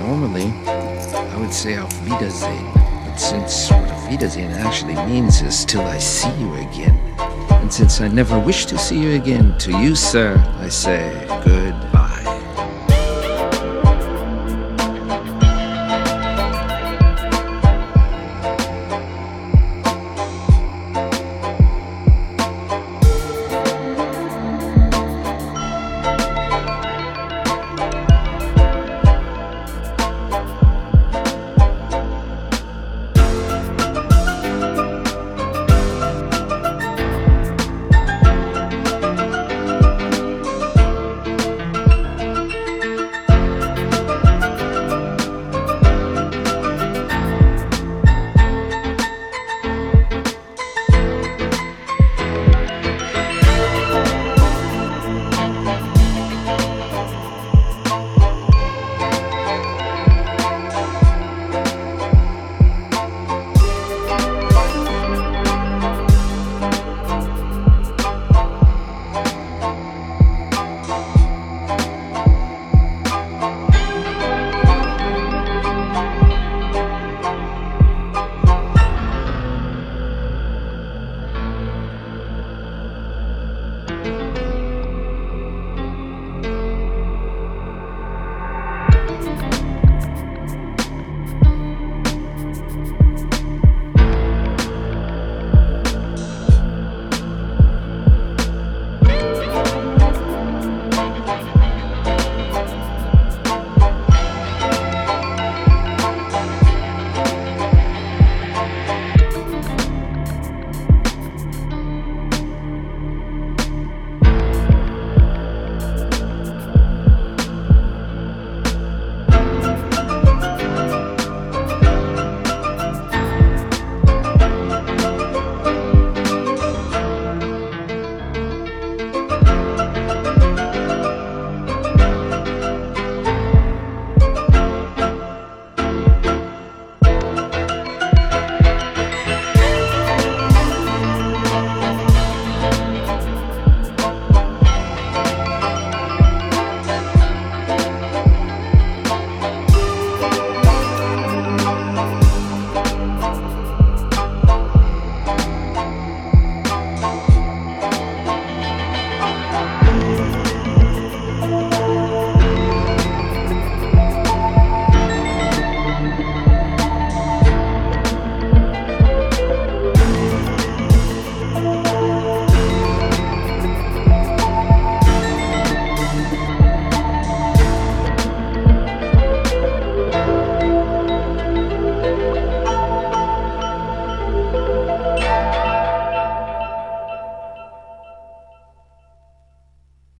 Normally, I would say auf Wiedersehen. But since what auf Wiedersehen actually means is till I see you again, and since I never wish to see you again, to you, sir, I say goodbye.